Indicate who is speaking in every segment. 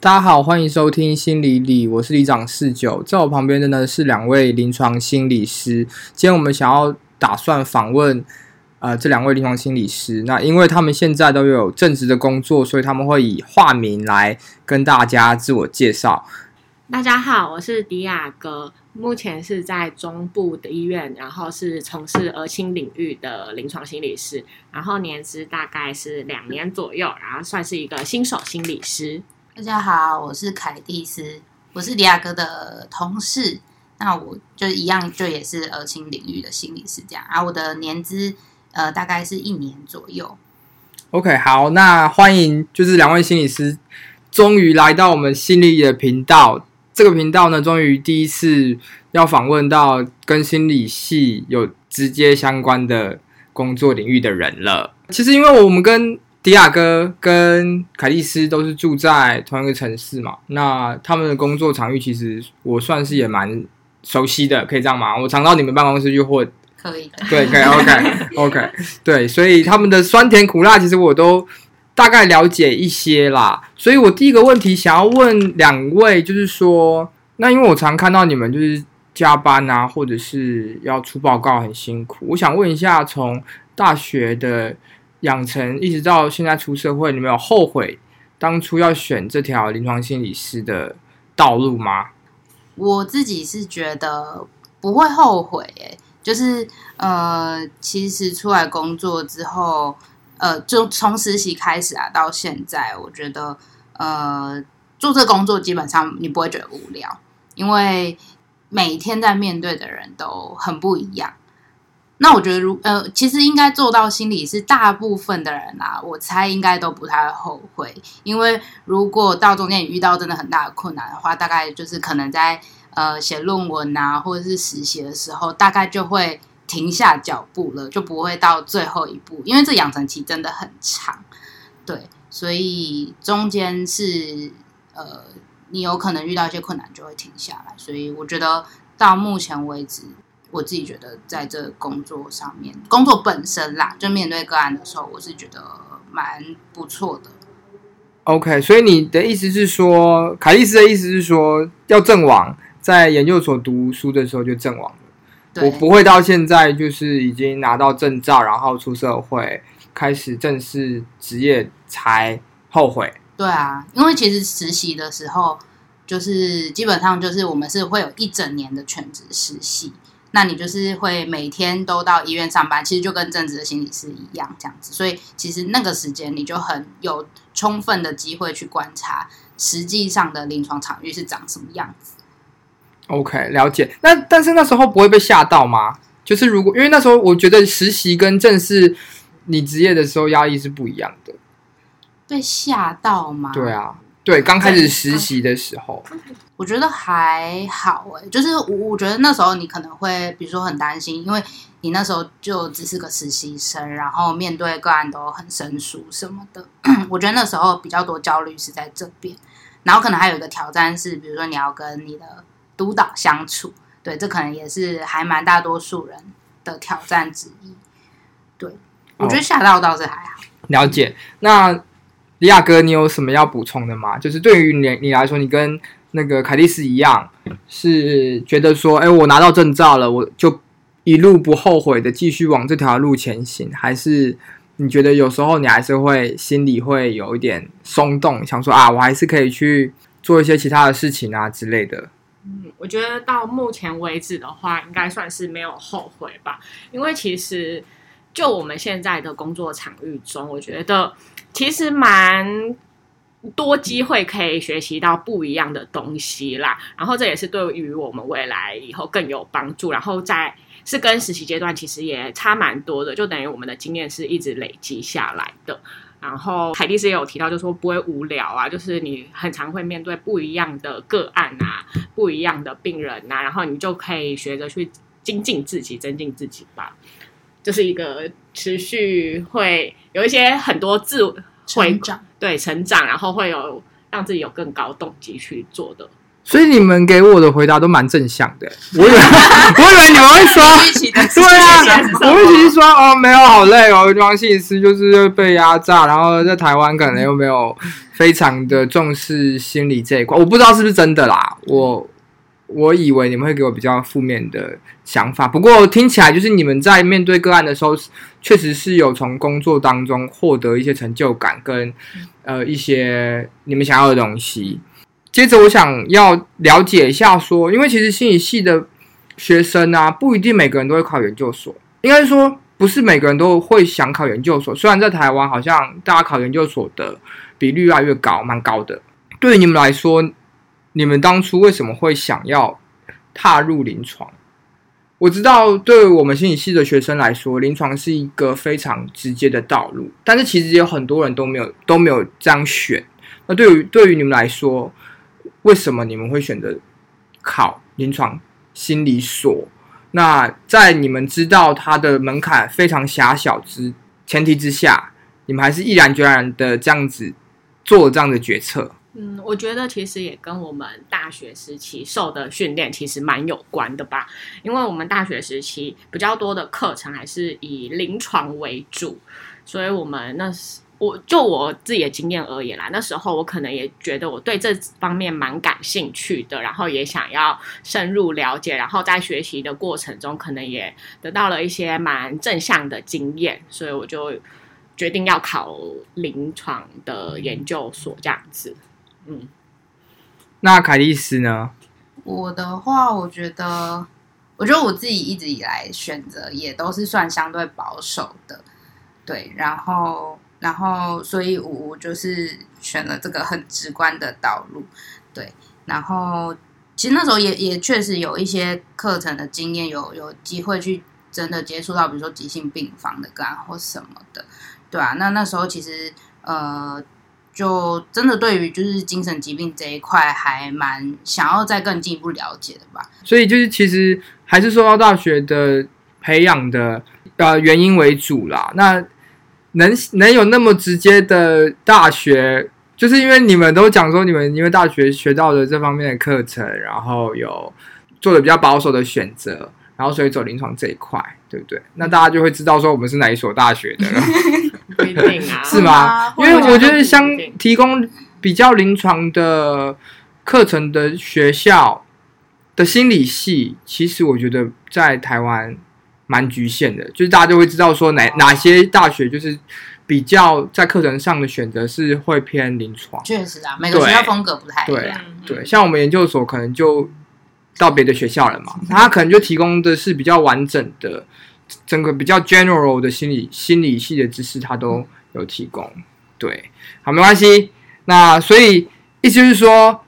Speaker 1: 大家好，欢迎收听心理理，我是里长四九，在我旁边的呢是两位临床心理师。今天我们想要打算访问呃这两位临床心理师，那因为他们现在都有正职的工作，所以他们会以化名来跟大家自我介绍。
Speaker 2: 大家好，我是迪亚哥，目前是在中部的医院，然后是从事儿青领域的临床心理师，然后年资大概是两年左右，然后算是一个新手心理师。
Speaker 3: 大家好，我是凯蒂斯，我是迪亚哥的同事，那我就一样，就也是儿青领域的心理师这样，啊，我的年资呃大概是一年左右。
Speaker 1: OK，好，那欢迎就是两位心理师终于来到我们心理的频道。这个频道呢，终于第一次要访问到跟心理系有直接相关的工作领域的人了。其实，因为我们跟迪亚哥跟凯蒂斯都是住在同一个城市嘛，那他们的工作场域其实我算是也蛮熟悉的，可以这样吗？我常到你们办公室去混，
Speaker 3: 可以的，
Speaker 1: 对，可以，OK，OK，对，所以他们的酸甜苦辣，其实我都大概了解一些啦。所以我第一个问题想要问两位，就是说，那因为我常看到你们就是加班啊，或者是要出报告很辛苦，我想问一下，从大学的养成一直到现在出社会，你们有后悔当初要选这条临床心理师的道路吗？
Speaker 3: 我自己是觉得不会后悔、诶，就是呃，其实出来工作之后，呃，就从实习开始啊，到现在，我觉得呃，做这工作基本上你不会觉得无聊，因为每天在面对的人都很不一样。那我觉得如呃，其实应该做到心里是大部分的人啊，我猜应该都不太后悔，因为如果到中间你遇到真的很大的困难的话，大概就是可能在呃写论文啊，或者是实习的时候，大概就会停下脚步了，就不会到最后一步，因为这养成期真的很长，对，所以中间是呃，你有可能遇到一些困难就会停下来，所以我觉得到目前为止。我自己觉得，在这工作上面，工作本身啦，就面对个案的时候，我是觉得蛮不错的。
Speaker 1: OK，所以你的意思是说，凯利斯的意思是说，要阵亡，在研究所读书的时候就阵亡了。我，不会到现在就是已经拿到证照，然后出社会开始正式职业才后悔。
Speaker 3: 对啊，因为其实实习的时候，就是基本上就是我们是会有一整年的全职实习，那你就是会每天都到医院上班，其实就跟正职的心理师一样这样子，所以其实那个时间你就很有充分的机会去观察实际上的临床场域是长什么样子。
Speaker 1: OK，了解。那但是那时候不会被吓到吗？就是如果因为那时候我觉得实习跟正式你职业的时候压力是不一样的。
Speaker 3: 被吓到吗？
Speaker 1: 对啊，对，刚开始实习的时候，
Speaker 3: 我觉得还好诶、就是我我觉得那时候你可能会，比如说很担心，因为你那时候就只是个实习生，然后面对个案都很生疏什么的。我觉得那时候比较多焦虑是在这边，然后可能还有一个挑战是，比如说你要跟你的督导相处，对，这可能也是还蛮大多数人的挑战之一。对，我觉得吓到倒是还好。
Speaker 1: 了解。那李亚哥，你有什么要补充的吗？就是对于你你来说，你跟那个凯蒂斯一样，是觉得说，哎，我拿到证照了，我就一路不后悔的继续往这条路前行，还是你觉得有时候你还是会心里会有一点松动，想说啊，我还是可以去做一些其他的事情啊之类的。
Speaker 2: 嗯，我觉得到目前为止的话，应该算是没有后悔吧。因为其实就我们现在的工作场域中，我觉得其实蛮多机会可以学习到不一样的东西啦。然后这也是对于我们未来以后更有帮助。然后在是跟实习阶段其实也差蛮多的，就等于我们的经验是一直累积下来的。然后海蒂斯也有提到，就说不会无聊啊，就是你很常会面对不一样的个案啊，不一样的病人呐、然后你就可以学着去精进自己、增进自己吧。就是一个持续会有一些很多自会
Speaker 3: 成长，
Speaker 2: 对成长，然后会有让自己有更高动机去做的。
Speaker 1: 所以你们给我的回答都蛮正向的，我以为 我以为你们会说，对啊，我一直说哦，没有好累哦，装戏师就是被压榨，然后在台湾可能又没有非常的重视心理这一块，我不知道是不是真的啦。我我以为你们会给我比较负面的想法，不过听起来就是你们在面对个案的时候，确实是有从工作当中获得一些成就感跟呃一些你们想要的东西。接着我想要了解一下，说因为其实心理系的学生啊，不一定每个人都会考研究所，应该说不是每个人都会想考研究所。虽然在台湾好像大家考研究所的比率越来越高，蛮高的。对于你们来说，你们当初为什么会想要踏入临床？我知道，对我们心理系的学生来说，临床是一个非常直接的道路，但是其实有很多人都没有都没有这样选。那对于对于你们来说，为什么你们会选择考临床心理所？那在你们知道它的门槛非常狭小之前提之下，你们还是毅然决然的这样子做这样的决策？
Speaker 2: 嗯，我觉得其实也跟我们大学时期受的训练其实蛮有关的吧，因为我们大学时期比较多的课程还是以临床为主，所以我们那时我就我自己的经验而言啦，那时候我可能也觉得我对这方面蛮感兴趣的，然后也想要深入了解，然后在学习的过程中可能也得到了一些蛮正向的经验，所以我就决定要考临床的研究所这样子。嗯，
Speaker 1: 那凯蒂斯呢？
Speaker 3: 我的话，我觉得，我觉得我自己一直以来选择也都是算相对保守的，对，然后，然后，所以我我就是选了这个很直观的道路，对，然后，其实那时候也也确实有一些课程的经验，有有机会去真的接触到，比如说急性病房的个案或什么的，对啊，那那时候其实呃。就真的对于就是精神疾病这一块，还蛮想要再更进一步了解的吧。
Speaker 1: 所以就是其实还是受到大学的培养的呃原因为主啦。那能能有那么直接的大学，就是因为你们都讲说你们因为大学学到的这方面的课程，然后有做的比较保守的选择，然后所以走临床这一块，对不对？那大家就会知道说我们是哪一所大学的了。
Speaker 2: 不一定啊，
Speaker 1: 是吗？因为我觉得相提供比较临床的课程的学校的心理系，其实我觉得在台湾蛮局限的，就是大家就会知道说哪哪些大学就是比较在课程上的选择是会偏临床。
Speaker 3: 确实啊，每个学校风格不太一样。
Speaker 1: 对，像我们研究所可能就到别的学校了嘛，他可能就提供的是比较完整的。整个比较 general 的心理心理系的知识，他都有提供。对，好，没关系。那所以意思就是说，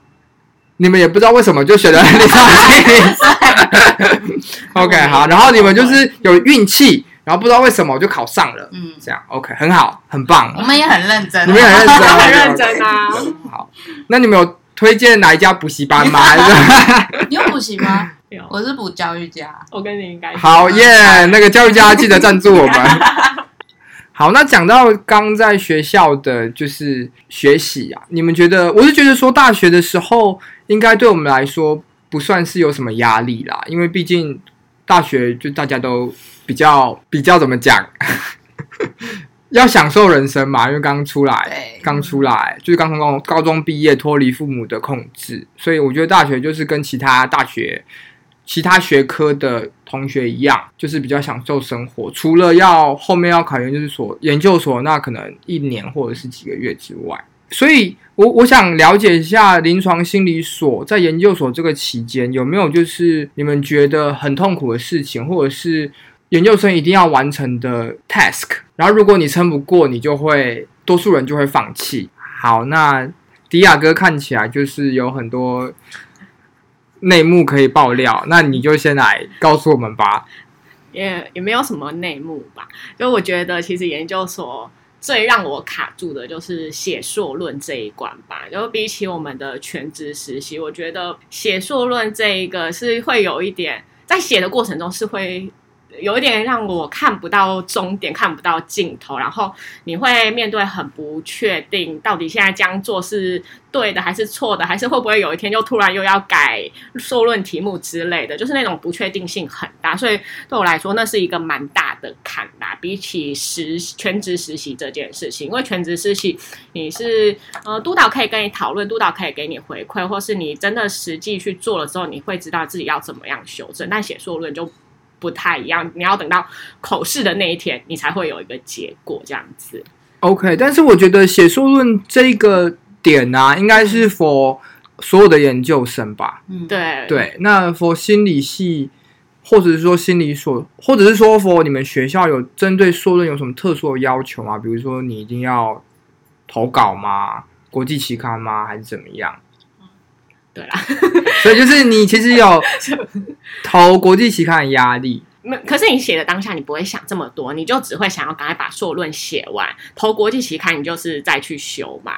Speaker 1: 你们也不知道为什么就选了临床心理。OK，好，然后你们就是有运气，然后不知道为什么就考上了。嗯，这样 OK，很好，很棒。
Speaker 3: 我们也很认真，
Speaker 1: 你们也很认真，
Speaker 2: 很认真啊。
Speaker 1: 好，那你们有推荐哪一家补习班吗？
Speaker 3: 你有补习吗？我是补教育家，
Speaker 2: 我跟你应该
Speaker 1: 好耶。那个教育家记得赞助我们。好，那讲到刚在学校的就是学习啊，你们觉得？我是觉得说大学的时候，应该对我们来说不算是有什么压力啦，因为毕竟大学就大家都比较比较怎么讲，要享受人生嘛，因为刚出来，刚出来就是刚从高高中毕业，脱离父母的控制，所以我觉得大学就是跟其他大学。其他学科的同学一样，就是比较享受生活。除了要后面要考研究所、研究所，那可能一年或者是几个月之外。所以，我我想了解一下临床心理所在研究所这个期间有没有就是你们觉得很痛苦的事情，或者是研究生一定要完成的 task。然后，如果你撑不过，你就会多数人就会放弃。好，那迪亚哥看起来就是有很多。内幕可以爆料，那你就先来告诉我们吧。
Speaker 2: 也也没有什么内幕吧，因为我觉得其实研究所最让我卡住的就是写硕论这一关吧。就比起我们的全职实习，我觉得写硕论这一个是会有一点在写的过程中是会有一点让我看不到终点，看不到尽头，然后你会面对很不确定，到底现在这样做是对的还是错的，还是会不会有一天就突然又要改受论题目之类的，就是那种不确定性很大，所以对我来说那是一个蛮大的坎吧。比起实全职实习这件事情，因为全职实习你是呃督导可以跟你讨论，督导可以给你回馈，或是你真的实际去做了之后，你会知道自己要怎么样修正，但写硕论就。不太一样，你要等到口试的那一天，你才会有一个结果这样子。
Speaker 1: OK，但是我觉得写硕论这个点啊，应该是 for 所有的研究生吧？
Speaker 3: 嗯，
Speaker 2: 对
Speaker 1: 对，那 for 心理系，或者是说心理所，或者是说 for 你们学校有针对硕论有什么特殊的要求吗？比如说你一定要投稿吗？国际期刊吗？还是怎么样？
Speaker 2: 对啦，
Speaker 1: 所以就是你其实有 投国际期刊的压力。
Speaker 2: 没，可是你写的当下，你不会想这么多，你就只会想要赶快把硕论写完。投国际期刊，你就是再去修嘛，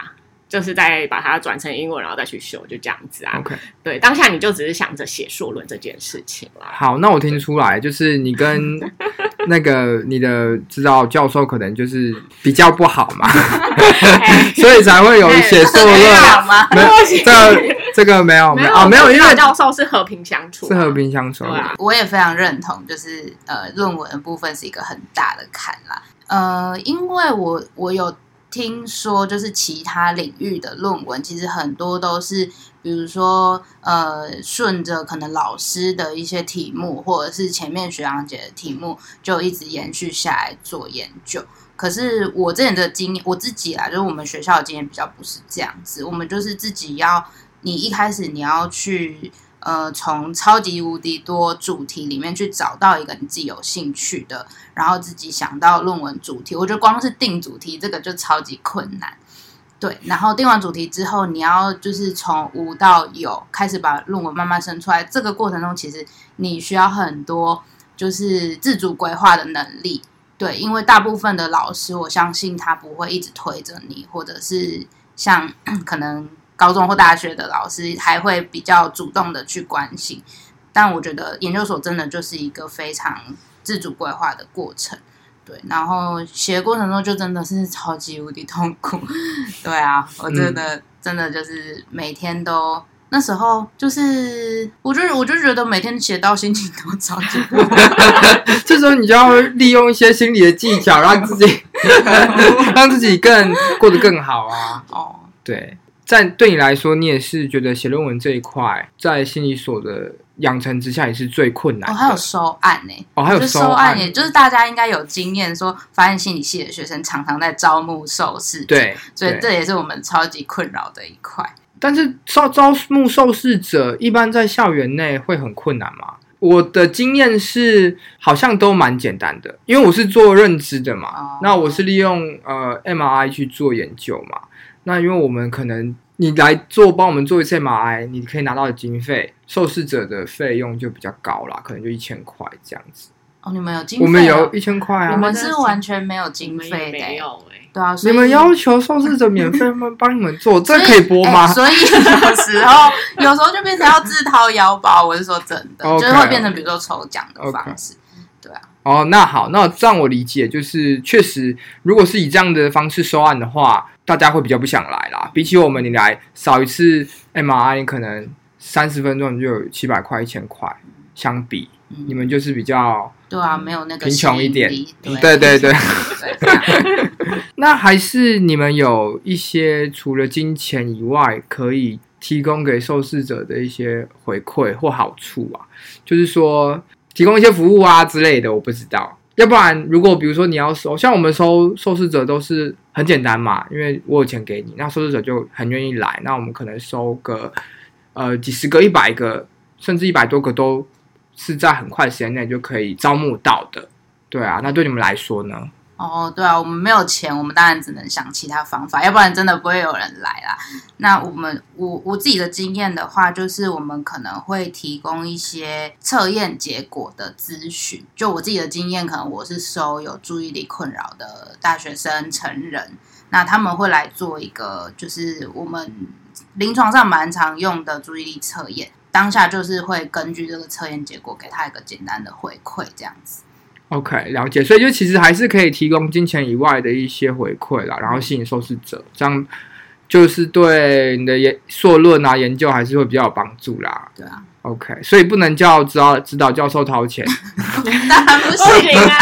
Speaker 2: 就是再把它转成英文，然后再去修，就这样子啊。
Speaker 1: OK，
Speaker 2: 对，当下你就只是想着写硕论这件事情啦。
Speaker 1: 好，那我听出来，就是你跟 那个你的指导教授可能就是比较不好嘛，所以才会有写硕
Speaker 3: 没
Speaker 1: 论。
Speaker 3: 有吗？
Speaker 1: 没有，这个这个没有没有啊，没有，因为
Speaker 2: 教授是和平相处啊，
Speaker 1: 是和平相处
Speaker 2: 对。啊。
Speaker 3: 我也非常认同，就是呃，论文的部分是一个很大的坎啦。呃，因为我我有听说，就是其他领域的论文，其实很多都是，比如说呃，顺着可能老师的一些题目，或者是前面学长姐的题目，就一直延续下来做研究。可是我这前的经验，我自己啊，就是我们学校的经验比较不是这样子，我们就是自己要，你一开始你要去。呃，从超级无敌多主题里面去找到一个你自己有兴趣的，然后自己想到论文主题。我觉得光是定主题这个就超级困难。对，然后定完主题之后，你要就是从无到有开始把论文慢慢生出来。这个过程中，其实你需要很多就是自主规划的能力。对，因为大部分的老师，我相信他不会一直推着你，或者是像 可能。高中或大学的老师还会比较主动的去关心，但我觉得研究所真的就是一个非常自主规划的过程，对。然后写的过程中就真的是超级无敌痛苦，对啊，我真的、真的就是每天都那时候就是，我就我就觉得每天写到心情都超级不好，
Speaker 1: 这时候你就要利用一些心理的技巧，让自己 让自己更过得更好啊。
Speaker 3: 哦。
Speaker 1: 对，在对你来说，你也是觉得写论文这一块，在心理所的养成之下，也是最困难
Speaker 3: 哦，
Speaker 1: 的。
Speaker 3: 还有收案呢、
Speaker 1: 哦，还有
Speaker 3: 就
Speaker 1: 收
Speaker 3: 收案，也就是大家应该有经验，说发现心理系的学生常常在招募受试者，
Speaker 1: 对，
Speaker 3: 所以
Speaker 1: 对
Speaker 3: 这也是我们超级困扰的一块。
Speaker 1: 但是招招募受试者，一般在校园内会很困难吗？我的经验是，好像都蛮简单的，因为我是做认知的嘛，
Speaker 3: 哦
Speaker 1: 那我是利用呃 MRI 去做研究嘛，那因为我们可能你来做帮我们做一次 MRI，你可以拿到的经费，受试者的费用就比较高啦，可能就一千块这样子。
Speaker 3: 哦，你们有经费、哦？
Speaker 1: 我们有一千块啊，
Speaker 3: 我们是完全没有
Speaker 2: 你
Speaker 3: 经费的欸、
Speaker 2: 没有哎、
Speaker 3: 对啊，所以
Speaker 1: 你们要求受试者免费帮帮你们做，这可以播吗？
Speaker 3: 欸所以有时候，有时候就变成要自掏腰包。我是说真的就是会变成比如说抽奖的方式。
Speaker 1: 哦，那好，那这样我理解，就是确实，如果是以这样的方式收案的话，大家会比较不想来啦。比起我们，你来扫一次 MRI，你可能三十分钟你就有七百块、一千块，相比
Speaker 3: 嗯
Speaker 1: 你们就是比较
Speaker 3: 对啊，没有那个
Speaker 1: 贫穷一点
Speaker 3: 对
Speaker 1: 对对 那还是你们有一些除了金钱以外，可以提供给受试者的一些回馈或好处啊，就是说提供一些服务啊之类的，我不知道。要不然，如果比如说你要收，像我们收受试者都是很简单嘛，因为我有钱给你，那受试者就很愿意来，那我们可能收个呃几十个、一百个，甚至一百多个，都是在很快时间内就可以招募到的。对啊，那对你们来说呢？
Speaker 3: 哦，对啊，我们没有钱，我们当然只能想其他方法，要不然真的不会有人来啦。那我们我我自己的经验的话，就是我们可能会提供一些测验结果的咨询。就我自己的经验，可能我是收有注意力困扰的大学生、成人，那他们会来做一个，就是我们临床上蛮常用的注意力测验。当下就是会根据这个测验结果给他一个简单的回馈，这样子。
Speaker 1: OK，了解。所以就其实还是可以提供金钱以外的一些回馈啦，然后吸引受试者，这样就是对你的研硕论啊研究还是会比较有帮助啦。
Speaker 3: 对啊
Speaker 1: ，OK，所以不能叫指导指导教授掏钱。
Speaker 3: 当然不
Speaker 2: 不
Speaker 3: 行。
Speaker 2: 行啊，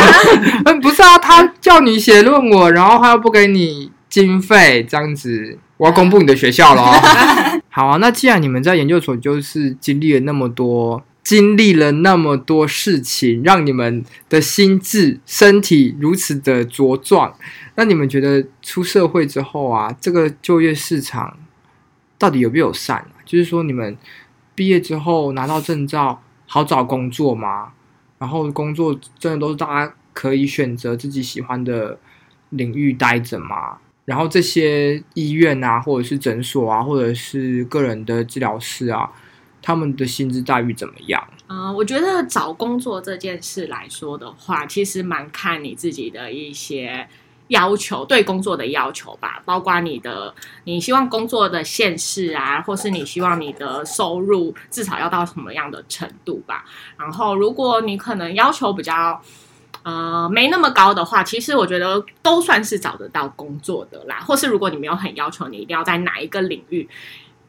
Speaker 1: 嗯，不是啊，他叫你写论文，然后他又不给你经费，这样子，我要公布你的学校了哦。好啊，那既然你们在研究所就是经历了那么多，经历了那么多事情，让你们的心智、身体如此的茁壮，那你们觉得出社会之后啊，这个就业市场到底有没有善啊？就是说，你们毕业之后拿到证照，好找工作吗？然后工作真的都是大家可以选择自己喜欢的领域待着吗？然后这些医院啊，或者是诊所啊，或者是个人的治疗室啊，他们的薪资待遇怎么样？
Speaker 2: 嗯、我觉得找工作这件事来说的话，其实蛮看你自己的一些要求，对工作的要求吧，包括你的你希望工作的现世啊，或是你希望你的收入至少要到什么样的程度吧。然后，如果你可能要求比较。呃，没那么高的话，其实我觉得都算是找得到工作的啦。或是如果你没有很要求你一定要在哪一个领域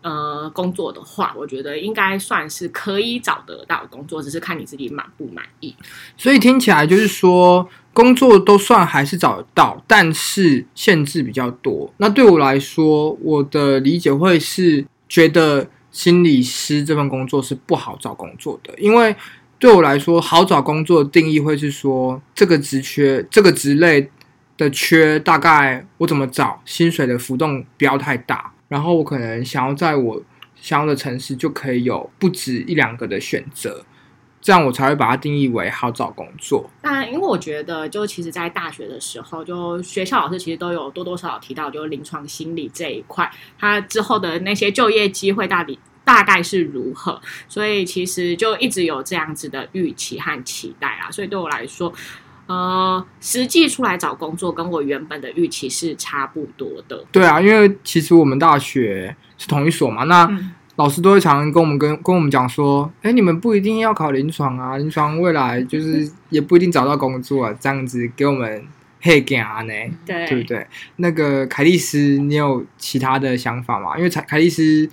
Speaker 2: 呃工作的话，我觉得应该算是可以找得到工作，只是看你自己满不满意。
Speaker 1: 所以听起来就是说，工作都算还是找得到，但是限制比较多。那对我来说，我的理解会是觉得心理师这份工作是不好找工作的，因为对我来说，好找工作的定义会是说，这个职缺、这个职类的缺，大概我怎么找，薪水的浮动不要太大，然后我可能想要在我想要的城市就可以有不止一两个的选择。这样我才会把它定义为好找工作。
Speaker 2: 那因为我觉得，就其实，在大学的时候，就学校老师其实都有多多少少提到，就是临床心理这一块，它之后的那些就业机会到底大概是如何，所以其实就一直有这样子的预期和期待啦。所以对我来说，呃，实际出来找工作跟我原本的预期是差不多的。
Speaker 1: 对啊，因为其实我们大学是同一所嘛，那
Speaker 2: 嗯
Speaker 1: 老师都会常常跟我们跟跟我们讲说，哎，你们不一定要考临床啊，临床未来就是 也不一定找到工作啊，这样子给我们黑干呢，
Speaker 2: 对
Speaker 1: 对不对？那个凯利斯，你有其他的想法吗？因为凯凯莉丝，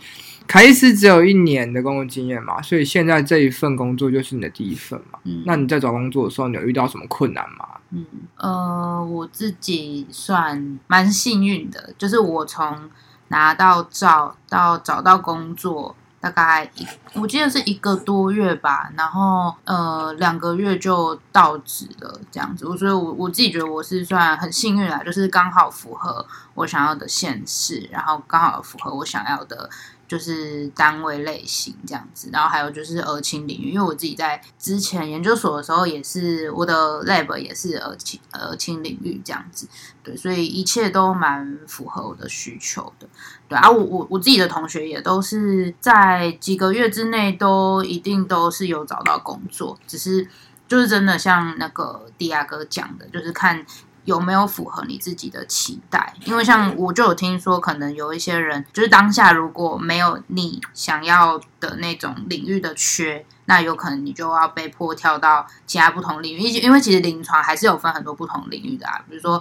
Speaker 1: 凯莉丝只有一年的工作经验嘛，所以现在这一份工作就是你的第一份嘛。
Speaker 3: 嗯
Speaker 1: 那你在找工作的时候，你有遇到什么困难吗？
Speaker 3: 嗯，呃，我自己算蛮幸运的，就是我从拿到照到找到工作，大概一我记得是一个多月吧，然后呃两个月就到职了这样子，所以我我自己觉得我是算很幸运啦，就是刚好符合我想要的县市，然后刚好符合我想要的。就是单位类型这样子，然后还有就是儿青领域，因为我自己在之前研究所的时候也是我的 lab 也是儿青儿青领域这样子，对，所以一切都蛮符合我的需求的，对啊，我我我自己的同学也都是在几个月之内都一定都是有找到工作，只是就是真的像那个迪亚哥讲的，就是看有没有符合你自己的期待？因为像我就有听说，可能有一些人就是当下如果没有你想要的那种领域的缺，那有可能你就要被迫跳到其他不同领域。因为其实临床还是有分很多不同领域的啊，比如说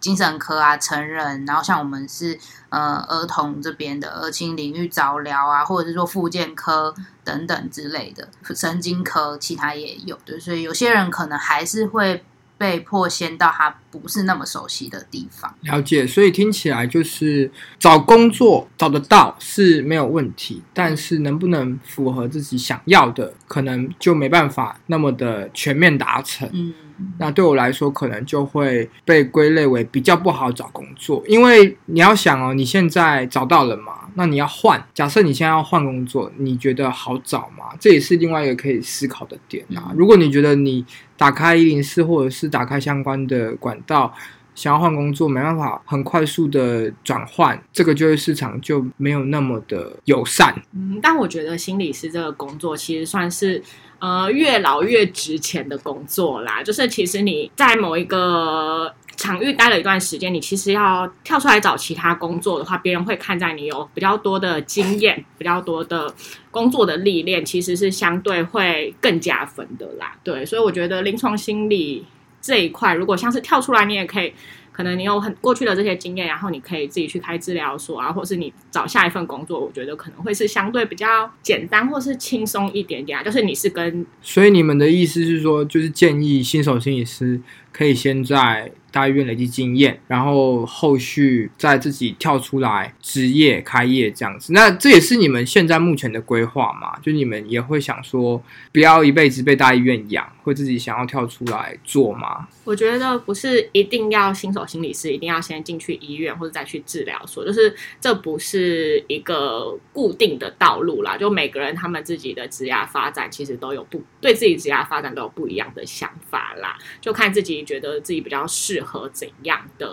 Speaker 3: 精神科啊、成人，然后像我们是呃儿童这边的儿青领域早疗啊，或者是说复健科等等之类的，神经科其他也有对，所以有些人可能还是会。被迫先到他不是那么熟悉的地方。
Speaker 1: 了解，所以听起来就是找工作找得到是没有问题，但是能不能符合自己想要的，可能就没办法那么的全面达成。
Speaker 3: 嗯，
Speaker 1: 那对我来说，可能就会被归类为比较不好找工作，因为你要想哦，你现在找到了嘛，那你要换。假设你现在要换工作，你觉得好找吗？这也是另外一个可以思考的点啊。
Speaker 3: 嗯
Speaker 1: 如果你觉得你打开一零四或者是打开相关的管道，想要换工作，没办法很快速的转换，这个就业市场就没有那么的友善。
Speaker 2: 嗯，但我觉得心理师这个工作其实算是呃越老越值钱的工作啦。就是其实你在某一个场域待了一段时间，你其实要跳出来找其他工作的话，别人会看在你有比较多的经验、比较多的工作的历练，其实是相对会更加分的啦。对，所以我觉得临床心理。这一块，如果像是跳出来，你也可以。可能你有很过去的这些经验，然后你可以自己去开治疗所啊，或是你找下一份工作，我觉得可能会是相对比较简单或是轻松一点点啊。就是你是跟，
Speaker 1: 所以你们的意思是说，就是建议新手心理师可以先在。大医院累积经验，然后后续再自己跳出来职业开业这样子。那这也是你们现在目前的规划嘛？就你们也会想说，不要一辈子被大医院养，会自己想要跳出来做吗？
Speaker 2: 我觉得不是一定要新手心理师一定要先进去医院或者再去治疗所，就是这不是一个固定的道路啦。就每个人他们自己的职业发展其实都有不对自己职业发展都有不一样的想法啦，就看自己觉得自己比较适。合怎样的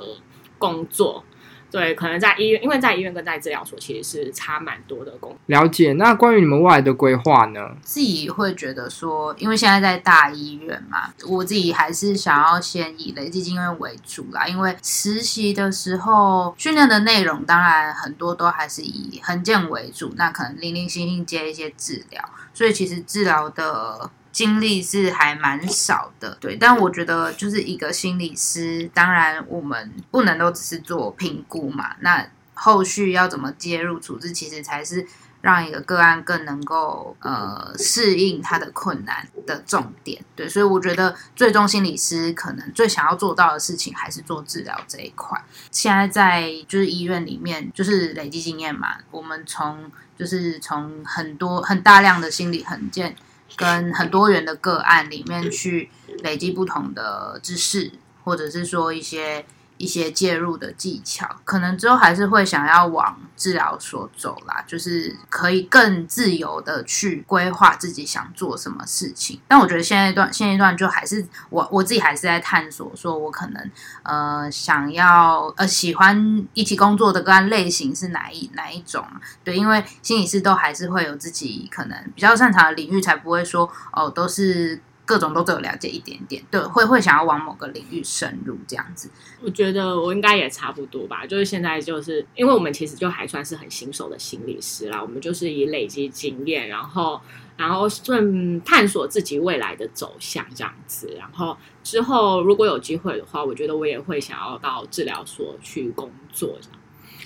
Speaker 2: 工作？对，可能在医院，因为在医院跟在治疗所其实是差蛮多的工。
Speaker 1: 了解。那关于你们未来的规划呢？
Speaker 3: 自己会觉得说，因为现在在大医院嘛，我自己还是想要先以累积经验为主啦。因为实习的时候训练的内容，当然很多都还是以横健为主，那可能零零星星接一些治疗，所以其实治疗的。经历是还蛮少的，对，但我觉得就是一个心理师，当然我们不能都只是做评估嘛，那后续要怎么介入处置，其实才是。让一个个案更能够呃适应他的困难的重点，对，所以我觉得最终心理师可能最想要做到的事情还是做治疗这一块。现在在就是医院里面，就是累积经验嘛，我们从就是从很多很大量的心理横件跟很多人的个案里面去累积不同的知识，或者是说一些。一些介入的技巧，可能之后还是会想要往治疗所走啦，就是可以更自由的去规划自己想做什么事情。但我觉得现一段现一段就还是我我自己还是在探索，说我可能呃想要呃喜欢一起工作的个案类型是哪一哪一种？对，因为心理师都还是会有自己可能比较擅长的领域，才不会说哦都是。各种都都有了解一点点，对，会会想要往某个领域深入这样子。
Speaker 2: 我觉得我应该也差不多吧，就是现在就是因为我们其实就还算是很新手的心理师啦，我们就是以累积经验，然后然后顺探索自己未来的走向这样子。然后之后如果有机会的话，我觉得我也会想要到治疗所去工作。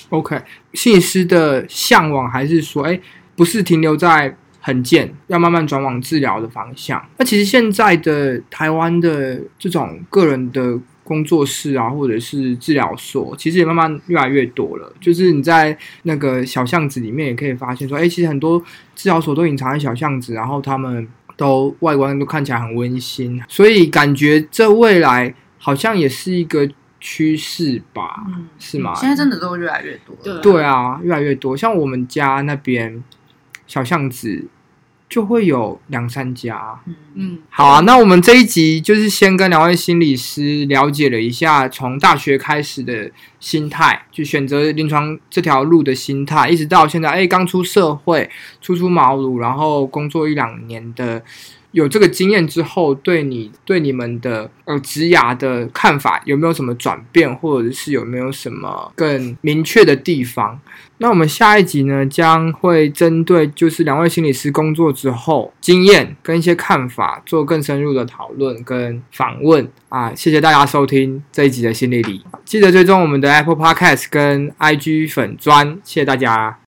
Speaker 1: OK，心理师的向往还是说，哎，不是停留在。很贱，要慢慢转往治疗的方向。那其实现在的台湾的这种个人的工作室啊，或者是治疗所，其实也慢慢越来越多了。就是你在那个小巷子里面，也可以发现说，哎，其实很多治疗所都隐藏在小巷子，然后他们都外观都看起来很温馨，所以感觉这未来好像也是一个趋势吧？嗯，是吗？
Speaker 3: 现在真的都越来越多。
Speaker 2: 对
Speaker 1: 对啊，越来越多。像我们家那边。小巷子就会有两三家，嗯嗯，好啊。那我们这一集就是先跟两位心理师了解了一下，从大学开始的心态，就选择临床这条路的心态，一直到现在，哎，刚出社会，初出茅庐，然后工作一两年的。有这个经验之后，对你对你们的呃职涯的看法有没有什么转变，或者是有没有什么更明确的地方？那我们下一集呢，将会针对就是两位心理师工作之后经验跟一些看法做更深入的讨论跟访问啊！谢谢大家收听这一集的心理里，记得追踪我们的 Apple Podcast 跟 IG 粉砖，谢谢大家。